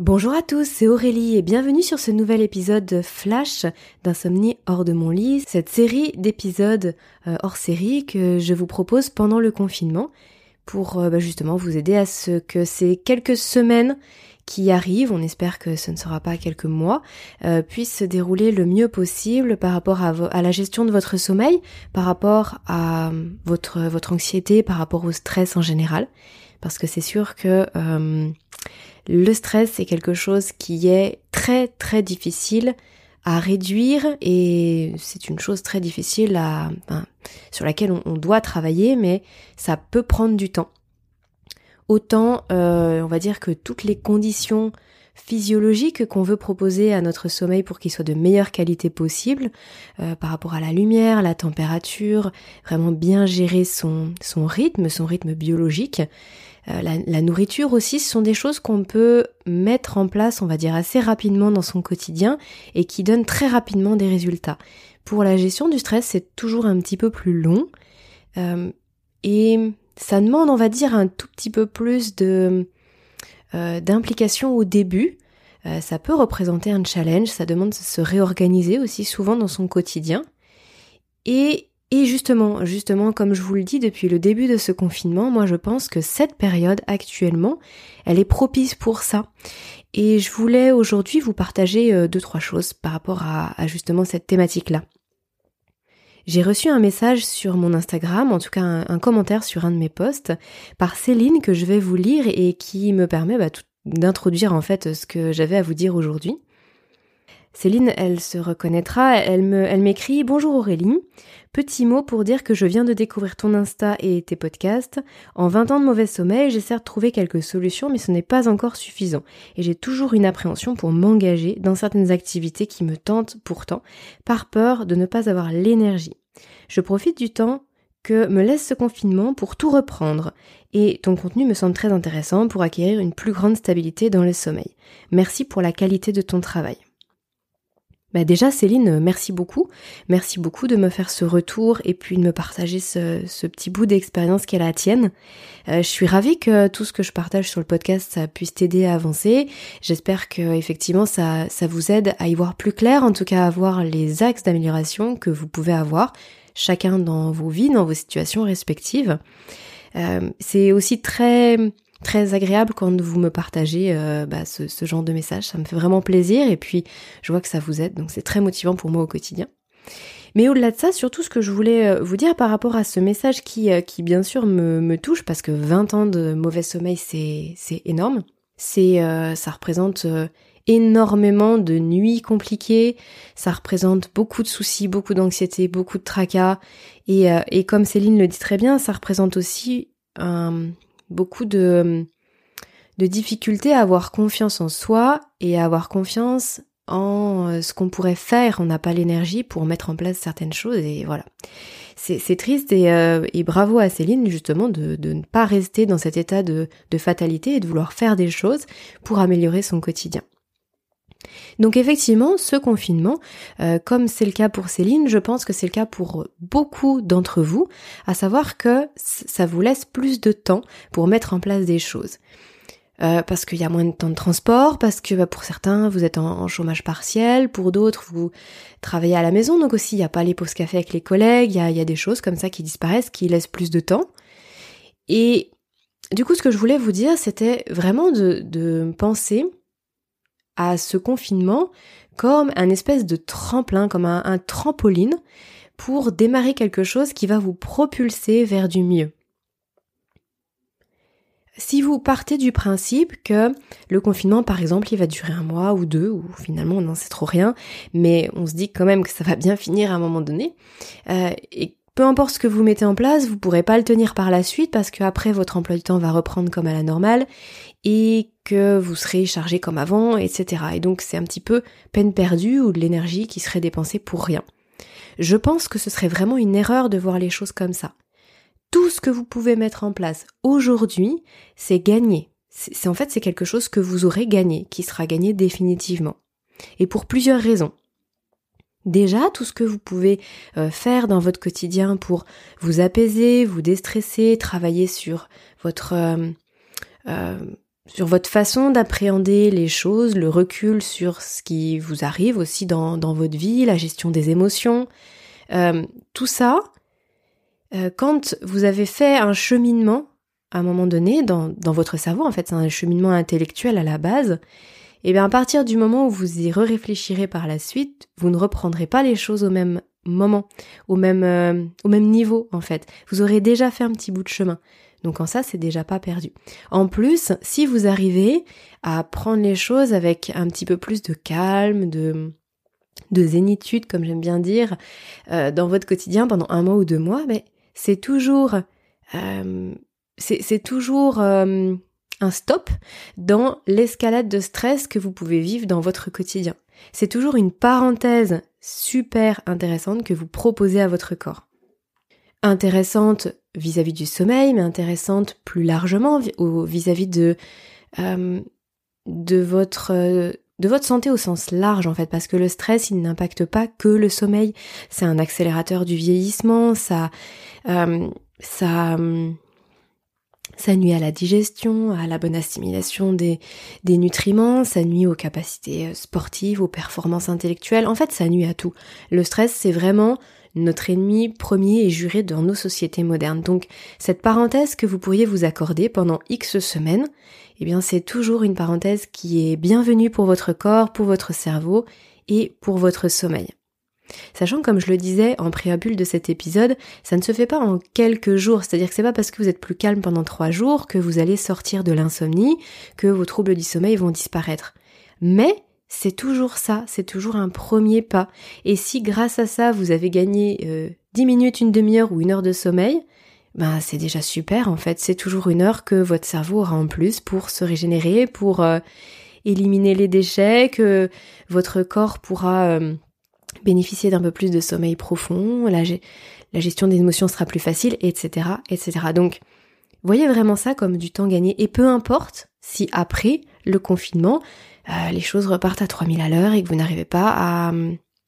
Bonjour à tous, c'est Aurélie et bienvenue sur ce nouvel épisode Flash d'Insomnie hors de mon lit, cette série d'épisodes euh, hors série que je vous propose pendant le confinement pour euh, bah, justement vous aider à ce que ces quelques semaines qui arrivent, on espère que ce ne sera pas quelques mois, euh, puissent se dérouler le mieux possible par rapport à, la gestion de votre sommeil, par rapport à votre anxiété, par rapport au stress en général. Parce que c'est sûr que le stress, c'est quelque chose qui est très très difficile à réduire et c'est une chose très difficile à, sur laquelle on, doit travailler, mais ça peut prendre du temps. Autant, euh, on va dire que toutes les conditions physiologiques qu'on veut proposer à notre sommeil pour qu'il soit de meilleure qualité possible, euh, par rapport à la lumière, la température, vraiment bien gérer son rythme, son rythme biologique, euh, la, nourriture aussi, ce sont des choses qu'on peut mettre en place, on va dire, assez rapidement dans son quotidien et qui donnent très rapidement des résultats. Pour la gestion du stress, c'est toujours un petit peu plus long euh, et ça demande, on va dire, un tout petit peu plus de euh, d'implication au début. ça peut représenter un challenge, ça demande de se réorganiser aussi souvent dans son quotidien. Et et justement, justement, comme je vous le dis depuis le début de ce confinement, moi je pense que cette période actuellement, elle est propice pour ça. Et je voulais aujourd'hui vous partager euh, deux, trois choses par rapport à, justement cette thématique-là. J'ai reçu un message sur mon Instagram, en tout cas un, commentaire sur un de mes posts, par Céline que je vais vous lire et qui me permet bah, d'introduire en fait ce que j'avais à vous dire aujourd'hui. Céline, elle se reconnaîtra, elle me, elle m'écrit Bonjour Aurélie, petit mot pour dire que je viens de découvrir ton Insta et tes podcasts. En 20 ans de mauvais sommeil, j'essaie de trouver quelques solutions, mais ce n'est pas encore suffisant. Et j'ai toujours une appréhension pour m'engager dans certaines activités qui me tentent pourtant, par peur de ne pas avoir l'énergie. Je profite du temps que me laisse ce confinement pour tout reprendre. Et ton contenu me semble très intéressant pour acquérir une plus grande stabilité dans le sommeil. Merci pour la qualité de ton travail. Bah déjà Céline, merci beaucoup. Merci beaucoup de me faire ce retour et puis de me partager ce, petit bout d'expérience qu'elle a la tienne. Euh, je suis ravie que tout ce que je partage sur le podcast ça puisse t'aider à avancer. J'espère que effectivement ça, ça vous aide à y voir plus clair, en tout cas à voir les axes d'amélioration que vous pouvez avoir, chacun dans vos vies, dans vos situations respectives. Euh, c'est aussi très très agréable quand vous me partagez euh, bah, ce, ce, genre de message. Ça me fait vraiment plaisir et puis je vois que ça vous aide, donc c'est très motivant pour moi au quotidien. Mais au-delà de ça, surtout ce que je voulais euh, vous dire par rapport à ce message qui, euh, qui bien sûr me, me touche, parce que 20 ans de mauvais sommeil, c'est, énorme. C'est, ça représente énormément de nuits compliquées, ça représente beaucoup de soucis, beaucoup d'anxiété, beaucoup de tracas, et, et comme Céline le dit très bien, ça représente aussi un, beaucoup de, de difficultés à avoir confiance en soi et à avoir confiance en euh, ce qu'on pourrait faire. On n'a pas l'énergie pour mettre en place certaines choses et voilà. C'est triste et, euh, et, bravo à Céline justement de, de, ne pas rester dans cet état de, de fatalité et de vouloir faire des choses pour améliorer son quotidien. Donc effectivement, ce confinement, euh, comme c'est le cas pour Céline, je pense que c'est le cas pour beaucoup d'entre vous, à savoir que ça vous laisse plus de temps pour mettre en place des choses. Euh, parce qu'il y a moins de temps de transport, parce que bah, pour certains vous êtes en, chômage partiel, pour d'autres vous travaillez à la maison, donc aussi il n'y a pas les pauses café avec les collègues, il y a, des choses comme ça qui disparaissent, qui laissent plus de temps. Et du coup ce que je voulais vous dire c'était vraiment de penser à ce confinement comme un espèce de tremplin, comme un, trampoline pour démarrer quelque chose qui va vous propulser vers du mieux. Si vous partez du principe que le confinement, par exemple, il va durer un mois ou deux, ou finalement on n'en sait trop rien, mais on se dit quand même que ça va bien finir à un moment donné, euh, et peu importe ce que vous mettez en place, vous pourrez pas le tenir par la suite parce qu'après votre emploi du temps va reprendre comme à la normale et que vous serez chargé comme avant, etc. Et donc c'est un petit peu peine perdue ou de l'énergie qui serait dépensée pour rien. Je pense que ce serait vraiment une erreur de voir les choses comme ça. Tout ce que vous pouvez mettre en place aujourd'hui, c'est gagné. C'est en fait c'est quelque chose que vous aurez gagné, qui sera gagné définitivement. Et pour plusieurs raisons. Déjà, tout ce que vous pouvez euh, faire dans votre quotidien pour vous apaiser, vous déstresser, travailler sur votre euh, euh, sur votre façon d'appréhender les choses, le recul sur ce qui vous arrive aussi dans, dans votre vie, la gestion des émotions, euh, tout ça, euh, quand vous avez fait un cheminement à un moment donné dans, dans votre cerveau, en fait c'est un cheminement intellectuel à la base, et eh bien à partir du moment où vous y réfléchirez par la suite, vous ne reprendrez pas les choses au même moment, au même, euh, au même niveau en fait. Vous aurez déjà fait un petit bout de chemin. Donc en ça, c'est déjà pas perdu. En plus, si vous arrivez à prendre les choses avec un petit peu plus de calme, de, de zénitude, comme j'aime bien dire, euh, dans votre quotidien pendant un mois ou deux mois, mais c'est toujours, euh, euh, un stop dans l'escalade de stress que vous pouvez vivre dans votre quotidien. C'est toujours une parenthèse super intéressante que vous proposez à votre corps. Intéressante vis-à-vis du sommeil, mais intéressante plus largement vis-à-vis de euh, de votre de votre santé au sens large en fait, parce que le stress il n'impacte pas que le sommeil, c'est un accélérateur du vieillissement, ça euh, ça ça nuit à la digestion, à la bonne assimilation des, des nutriments, ça nuit aux capacités euh, sportives, aux performances intellectuelles, en fait ça nuit à tout. Le stress c'est vraiment notre ennemi premier et juré dans nos sociétés modernes. Donc cette parenthèse que vous pourriez vous accorder pendant X semaines, eh bien c'est toujours une parenthèse qui est bienvenue pour votre corps, pour votre cerveau et pour votre sommeil. Sachant comme je le disais en préambule de cet épisode, ça ne se fait pas en quelques jours, c'est-à-dire que c'est pas parce que vous êtes plus calme pendant trois jours que vous allez sortir de l'insomnie, que vos troubles du sommeil vont disparaître. Mais c'est toujours ça, c'est toujours un premier pas. Et si grâce à ça vous avez gagné euh, 10 minutes, une demi-heure ou une heure de sommeil, ben c'est déjà super en fait. C'est toujours une heure que votre cerveau aura en plus pour se régénérer, pour euh, éliminer les déchets, que votre corps pourra euh, bénéficier d'un peu plus de sommeil profond, la, la gestion des émotions sera plus facile, etc., etc. Donc, voyez vraiment ça comme du temps gagné. Et peu importe si après le confinement, euh, les choses repartent à 3000 à l'heure et que vous n'arrivez pas à,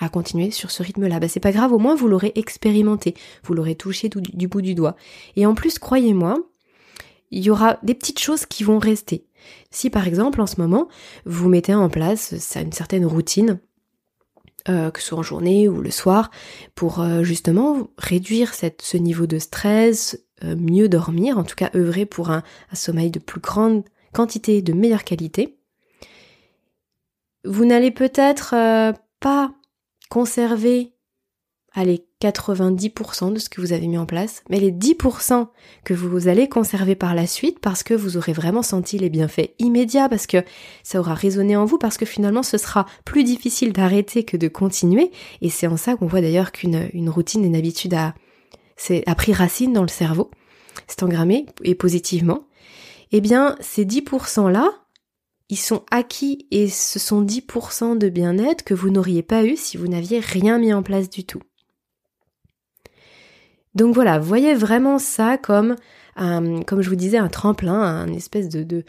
à continuer sur ce rythme-là. Bah, c'est pas grave, au moins vous l'aurez expérimenté, vous l'aurez touché du, bout du doigt. Et en plus, croyez-moi, il y aura des petites choses qui vont rester. Si par exemple en ce moment vous mettez en place une certaine routine, euh, que ce soit en journée ou le soir, pour euh, justement réduire ce niveau de stress, euh, mieux dormir, en tout cas œuvrer pour un, un sommeil de plus grande quantité, de meilleure qualité, vous n'allez peut-être euh, pas conserver allez 90% de ce que vous avez mis en place, mais les 10% que vous allez conserver par la suite parce que vous aurez vraiment senti les bienfaits immédiats, parce que ça aura résonné en vous, parce que finalement ce sera plus difficile d'arrêter que de continuer, et c'est en ça qu'on voit d'ailleurs qu'une une routine, une habitude a, a pris racine dans le cerveau, c'est engrammé et positivement. Eh bien, ces 10% là, sont acquis et ce sont 10% de bien-être que vous n'auriez pas eu si vous n'aviez rien mis en place du tout. Donc voilà, voyez vraiment ça comme, comme je vous disais, un tremplin, un espèce de, de,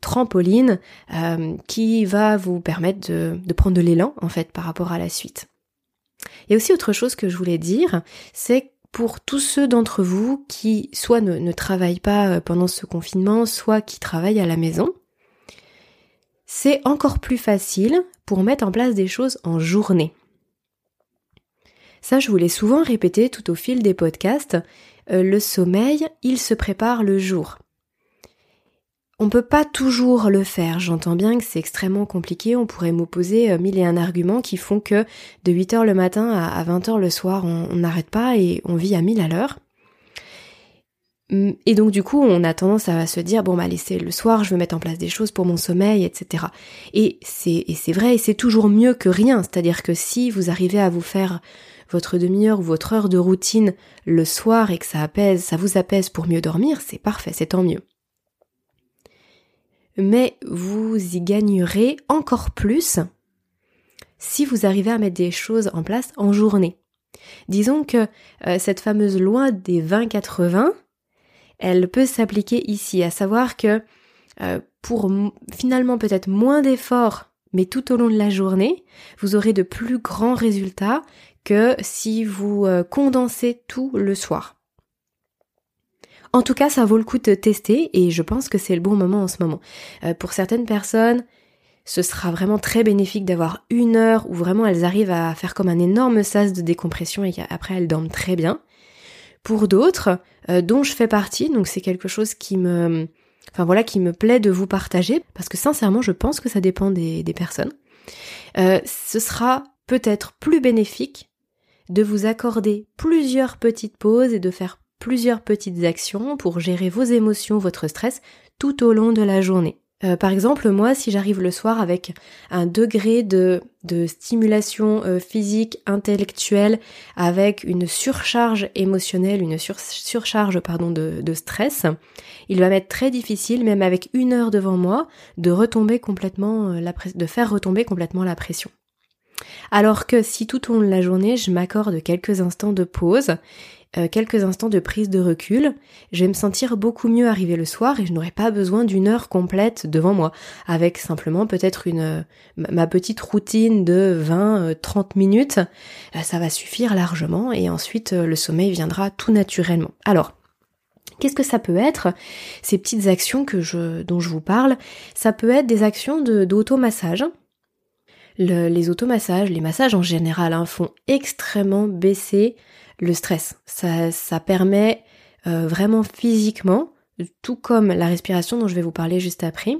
trampoline euh, qui va vous permettre de, prendre de l'élan en fait par rapport à la suite. A aussi autre chose que je voulais dire, c'est pour tous ceux d'entre vous qui soit ne, ne travaillent pas euh, pendant ce confinement, soit qui travaillent à la maison, c'est encore plus facile pour mettre en place des choses en journée. Ça, je vous l'ai souvent répété tout au fil des podcasts, euh, le sommeil, il se prépare le jour. On peut pas toujours le faire, j'entends bien que c'est extrêmement compliqué, on pourrait m'opposer euh, mille et un arguments qui font que de 8h le matin à 20h le soir, on n'arrête pas et on vit à 1000 à l'heure. Mm, et donc du coup, on a tendance à se dire bon bah laissez le soir, je veux mettre en place des choses pour mon sommeil, etc. Et c'est vrai, et c'est toujours mieux que rien. C'est-à-dire que si vous arrivez à vous faire votre demi-heure ou votre heure de routine le soir et que ça apaise, ça vous apaise pour mieux dormir, c'est parfait, c'est tant mieux. Mais vous y gagnerez encore plus si vous arrivez à mettre des choses en place en journée. Disons que euh, cette fameuse loi des 20-80, elle peut s'appliquer ici, à savoir que euh, pour finalement peut-être moins d'efforts, mais tout au long de la journée, vous aurez de plus grands résultats que si vous euh, condensez tout le soir. En tout cas, ça vaut le coup de tester et je pense que c'est le bon moment en ce moment. Euh, pour certaines personnes, ce sera vraiment très bénéfique d'avoir une heure où vraiment elles arrivent à faire comme un énorme sas de décompression et qu'après elles dorment très bien. Pour d'autres, euh, dont je fais partie, donc c'est quelque chose qui me, enfin voilà, qui me plaît de vous partager, parce que sincèrement, je pense que ça dépend des, personnes. Euh, ce sera peut-être plus bénéfique de vous accorder plusieurs petites pauses et de faire plusieurs petites actions pour gérer vos émotions, votre stress tout au long de la journée. Euh, par exemple, moi, si j'arrive le soir avec un degré de, de stimulation euh, physique, intellectuelle, avec une surcharge émotionnelle, une surcharge pardon de, stress, il va m'être très difficile, même avec une heure devant moi, de retomber complètement euh, de faire retomber complètement la pression. Alors que si tout au long de la journée, je m'accorde quelques instants de pause euh, quelques instants de prise de recul, je vais me sentir beaucoup mieux arriver le soir et je n'aurai pas besoin d'une heure complète devant moi, avec simplement peut-être une euh, ma petite routine de 20-30 euh, minutes, ça va suffire largement et ensuite le sommeil viendra tout naturellement. Alors, Qu'est-ce que ça peut être? Ces petites actions que je, dont je vous parle, ça peut être des actions d'automassage. Le, les automassages, les massages en général, hein, font extrêmement baisser le stress. Ça, ça permet euh, vraiment physiquement, tout comme la respiration dont je vais vous parler juste après,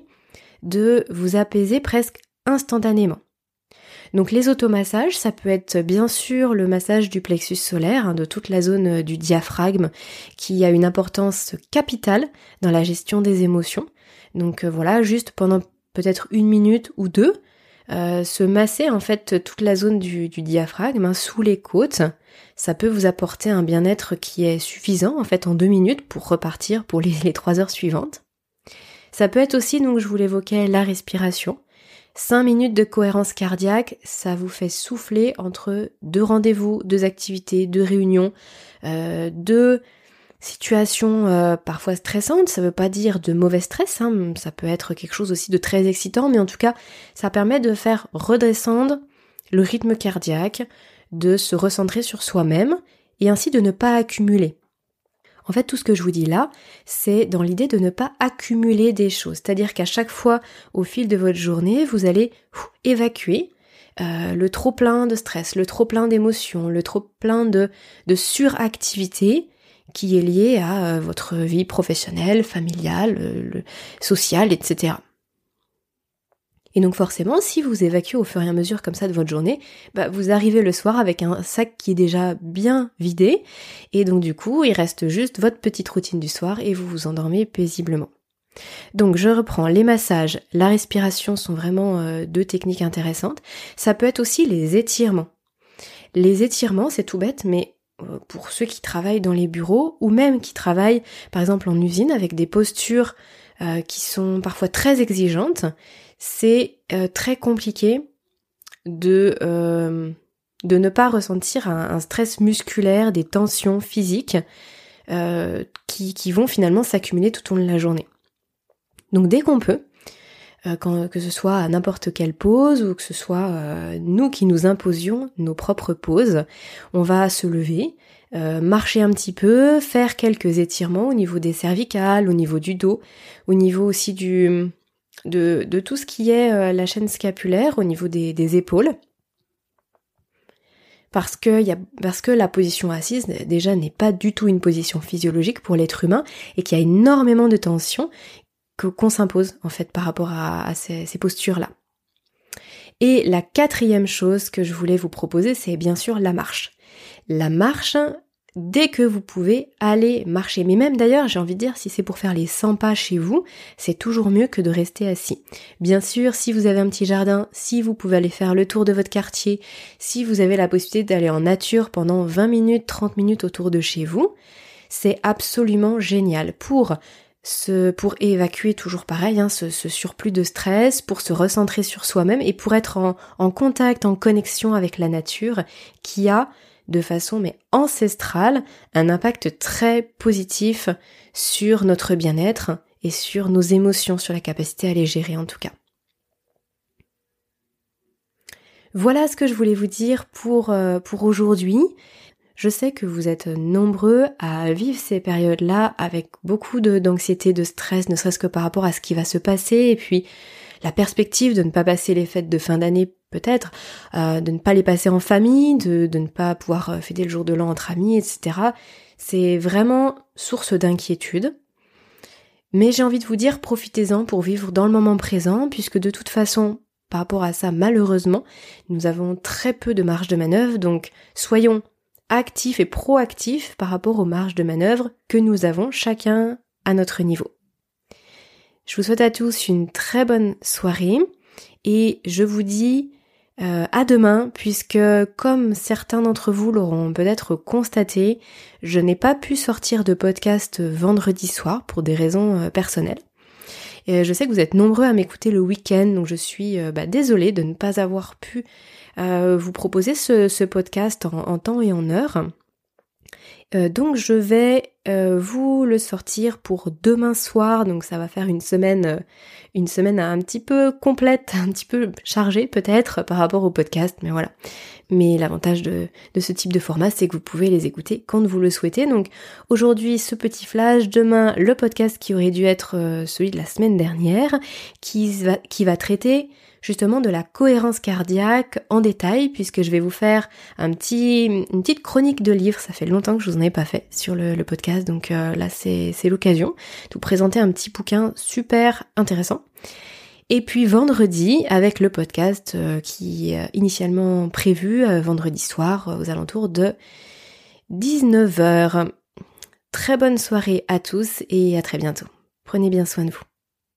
de vous apaiser presque instantanément. Donc les automassages, ça peut être bien sûr le massage du plexus solaire, hein, de toute la zone euh, du diaphragme, qui a une importance capitale dans la gestion des émotions. Donc euh, voilà, juste pendant peut-être une minute ou deux, se masser en fait toute la zone du, diaphragme, hein, sous les côtes, ça peut vous apporter un bien-être qui est suffisant en fait en deux minutes pour repartir pour les, trois heures suivantes. Ça peut être aussi, donc je vous l'évoquais, la respiration. Cinq minutes de cohérence cardiaque, ça vous fait souffler entre deux rendez-vous, deux activités, deux réunions, euh, deux situations euh, parfois stressantes. Ça veut pas dire de mauvais stress, hein. ça peut être quelque chose aussi de très excitant, mais en tout cas, ça permet de faire redescendre le rythme cardiaque, de se recentrer sur soi-même et ainsi de ne pas accumuler. En fait, tout ce que je vous dis là, c'est dans l'idée de ne pas accumuler des choses. C'est-à-dire qu'à chaque fois, au fil de votre journée, vous allez évacuer euh, le trop plein de stress, le trop plein d'émotions, le trop plein de, de suractivité qui est lié à euh, votre vie professionnelle, familiale, sociale, etc. Et donc forcément, si vous évacuez au fur et à mesure comme ça de votre journée, bah, vous arrivez le soir avec un sac qui est déjà bien vidé, et donc du coup, il reste juste votre petite routine du soir et vous vous endormez paisiblement. Donc je reprends, les massages, la respiration sont vraiment euh, deux techniques intéressantes. Ça peut être aussi les étirements. Les étirements, c'est tout bête, mais euh, pour ceux qui travaillent dans les bureaux ou même qui travaillent par exemple en usine avec des postures euh, qui sont parfois très exigeantes, c'est euh, très compliqué de, euh, ne pas ressentir un, stress musculaire, des tensions physiques euh, qui, qui, vont finalement s'accumuler tout au long de la journée. Donc dès qu'on peut, quand, que ce soit à n'importe quelle pause ou que ce soit nous qui nous imposions nos propres pauses, on va se lever, marcher un petit peu, faire quelques étirements au niveau des cervicales, au niveau du dos, au niveau aussi du, de, tout ce qui est euh, la chaîne scapulaire au niveau des, épaules. Parce que, parce que la position assise déjà n'est pas du tout une position physiologique pour l'être humain et qu'il y a énormément de tension qu'on s'impose en fait par rapport à, ces, postures-là. Et la quatrième chose que je voulais vous proposer, c'est bien sûr la marche. La marche, dès que vous pouvez aller marcher. Mais même d'ailleurs, j'ai envie de dire, si c'est pour faire les 100 pas chez vous, c'est toujours mieux que de rester assis. Bien sûr, si vous avez un petit jardin, si vous pouvez aller faire le tour de votre quartier, si vous avez la possibilité d'aller en nature pendant 20 minutes, 30 minutes autour de chez vous, c'est absolument génial pour pour évacuer toujours pareil, hein, ce, surplus de stress, pour se recentrer sur soi-même et pour être en, en contact, en connexion avec la nature qui a de façon mais ancestrale un impact très positif sur notre bien-être et sur nos émotions, sur la capacité à les gérer en tout cas. Voilà ce que je voulais vous dire pour, euh, pour aujourd'hui. Je sais que vous êtes nombreux à vivre ces périodes-là avec beaucoup d'anxiété, de, stress, ne serait-ce que par rapport à ce qui va se passer, et puis la perspective de ne pas passer les fêtes de fin d'année peut-être, euh, de ne pas les passer en famille, de, de ne pas pouvoir euh, fêter le jour de l'an entre amis, etc. C'est vraiment source d'inquiétude. Mais j'ai envie de vous dire, profitez-en pour vivre dans le moment présent, puisque de toute façon, par rapport à ça, malheureusement, nous avons très peu de marge de manœuvre, donc soyons actifs et proactifs par rapport aux marges de manœuvre que nous avons chacun à notre niveau. Je vous souhaite à tous une très bonne soirée et je vous dis euh, à demain puisque comme certains d'entre vous l'auront peut-être constaté, je n'ai pas pu sortir de podcast vendredi soir pour des raisons euh, personnelles. Et je sais que vous êtes nombreux à m'écouter le week-end, donc je suis euh, bah, désolée de ne pas avoir pu vous proposer ce, podcast en, temps et en heure. Donc je vais vous le sortir pour demain soir, donc ça va faire une semaine une semaine un petit peu complète, un petit peu chargée peut-être par rapport au podcast, mais voilà. Mais l'avantage de, ce type de format, c'est que vous pouvez les écouter quand vous le souhaitez. Donc aujourd'hui, ce petit flash, demain, le podcast qui aurait dû être euh, celui de la semaine dernière, qui va, traiter justement de la cohérence cardiaque en détail puisque je vais vous faire un petit, une petite chronique de livres. Ça fait longtemps que je vous en ai pas fait sur le, podcast, donc euh, là c'est l'occasion de vous présenter un petit bouquin super intéressant. Et puis vendredi, avec le podcast euh, qui est initialement prévu euh, vendredi soir aux alentours de 19h. Très bonne soirée à tous et à très bientôt. Prenez bien soin de vous.